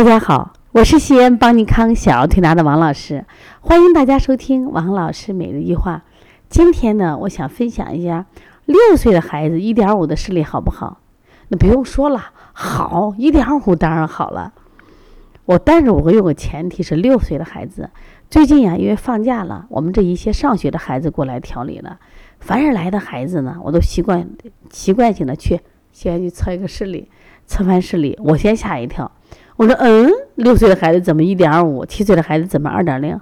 大家好，我是西安邦尼康小儿推拿的王老师，欢迎大家收听王老师每日一话。今天呢，我想分享一下六岁的孩子一点五的视力好不好？那不用说了，好，一点五当然好了。我但是我有个前提是六岁的孩子。最近呀，因为放假了，我们这一些上学的孩子过来调理了。凡是来的孩子呢，我都习惯习惯性的去先去测一个视力，测完视力，我先吓一跳。我说，嗯，六岁的孩子怎么一点五？七岁的孩子怎么二点零？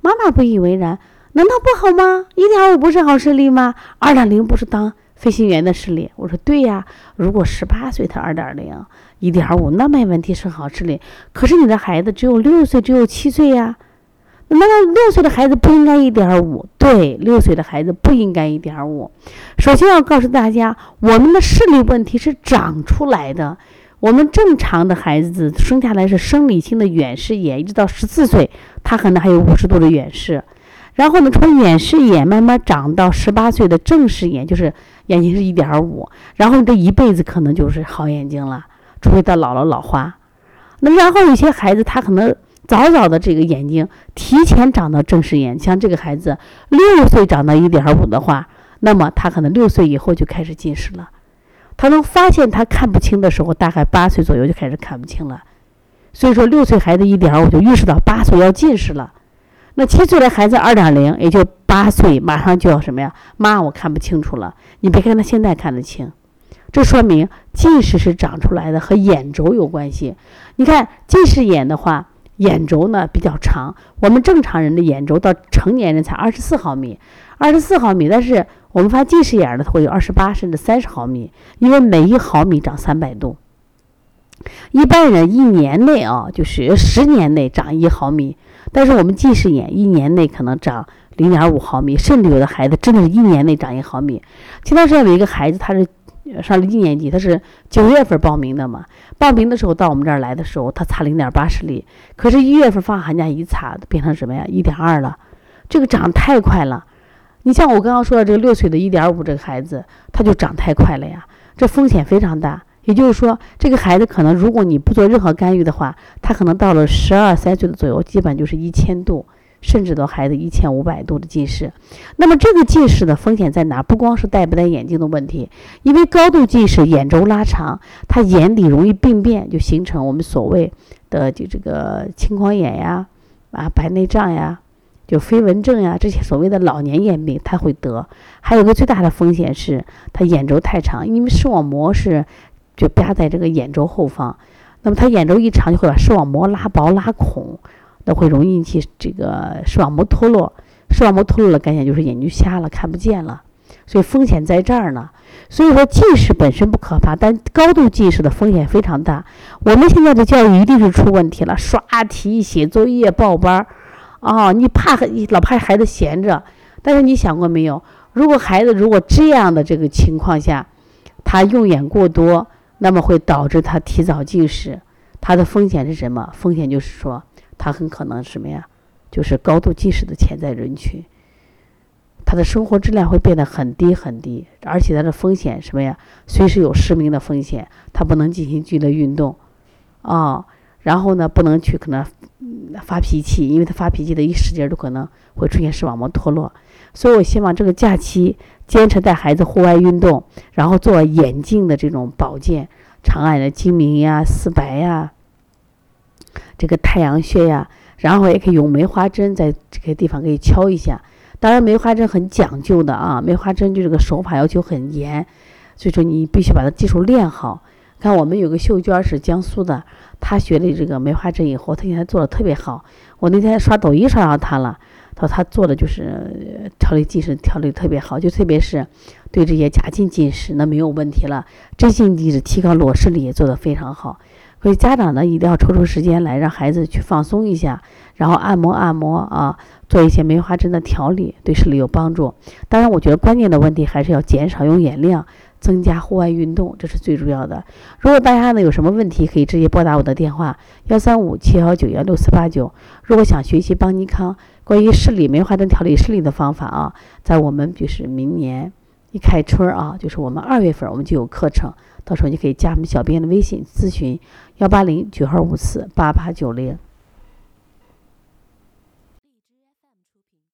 妈妈不以为然，难道不好吗？一点五不是好视力吗？二点零不是当飞行员的视力？我说对呀，如果十八岁他二点零，一点五那没问题，是好视力。可是你的孩子只有六岁，只有七岁呀，难道六岁的孩子不应该一点五？对，六岁的孩子不应该一点五。首先要告诉大家，我们的视力问题是长出来的。我们正常的孩子生下来是生理性的远视眼，一直到十四岁，他可能还有五十度的远视。然后呢，从远视眼慢慢长到十八岁的正视眼，就是眼睛是一点五。然后你这一辈子可能就是好眼睛了，除非到老了老花。那然后有些孩子他可能早早的这个眼睛提前长到正视眼，像这个孩子六岁长到一点五的话，那么他可能六岁以后就开始近视了。他能发现他看不清的时候，大概八岁左右就开始看不清了。所以说，六岁孩子一点，我就预示到八岁要近视了。那七岁的孩子二点零，也就八岁马上就要什么呀？妈，我看不清楚了。你别看他现在看得清，这说明近视是长出来的，和眼轴有关系。你看近视眼的话，眼轴呢比较长。我们正常人的眼轴到成年人才二十四毫米，二十四毫米，但是。我们发近视眼的，会有二十八甚至三十毫米，因为每一毫米长三百度。一般人一年内啊，就是十年内长一毫米，但是我们近视眼一年内可能长零点五毫米，甚至有的孩子真的是一年内长一毫米。前段时间有一个孩子，他是上了一年级，他是九月份报名的嘛，报名的时候到我们这儿来的时候，他差零点八视力，可是一月份放寒假一查，变成什么呀？一点二了，这个长太快了。你像我刚刚说的这个六岁的一点五这个孩子，他就长太快了呀，这风险非常大。也就是说，这个孩子可能如果你不做任何干预的话，他可能到了十二三岁的左右，基本就是一千度，甚至到孩子一千五百度的近视。那么这个近视的风险在哪？不光是戴不戴眼镜的问题，因为高度近视眼轴拉长，他眼底容易病变，就形成我们所谓的就这个青光眼呀，啊白内障呀。就飞蚊症呀，这些所谓的老年眼病，他会得。还有个最大的风险是，他眼轴太长，因为视网膜是就压在这个眼轴后方，那么他眼轴一长，就会把视网膜拉薄拉孔，那会容易引起这个视网膜脱落。视网膜脱落了，感觉就是眼睛瞎了，看不见了。所以风险在这儿呢。所以说近视本身不可怕，但高度近视的风险非常大。我们现在的教育一定是出问题了，刷题、写作业、报班儿。哦，你怕你老怕孩子闲着，但是你想过没有？如果孩子如果这样的这个情况下，他用眼过多，那么会导致他提早近视。他的风险是什么？风险就是说，他很可能什么呀？就是高度近视的潜在人群。他的生活质量会变得很低很低，而且他的风险什么呀？随时有失明的风险。他不能进行剧烈运动，啊，然后呢，不能去可能。发脾气，因为他发脾气的一使劲都可能会出现视网膜脱落，所以我希望这个假期坚持带孩子户外运动，然后做眼镜的这种保健，长按的睛明呀、四白呀、这个太阳穴呀，然后也可以用梅花针在这个地方可以敲一下。当然，梅花针很讲究的啊，梅花针就这个手法要求很严，所以说你必须把它技术练好。看，我们有个秀娟是江苏的，她学的这个梅花针以后，她现在做的特别好。我那天刷抖音刷到她了，她说她做的就是调理近视，调理特别好，就特别是对这些假性近视那没有问题了。真性近视提高裸视力也做得非常好。所以家长呢一定要抽出时间来让孩子去放松一下，然后按摩按摩啊，做一些梅花针的调理，对视力有帮助。当然，我觉得关键的问题还是要减少用眼量。增加户外运动，这是最重要的。如果大家呢有什么问题，可以直接拨打我的电话幺三五七幺九幺六四八九。如果想学习邦尼康关于视力梅花针调理视力的方法啊，在我们就是明年一开春啊，就是我们二月份我们就有课程，到时候你可以加我们小编的微信咨询幺八零九二五四八八九零。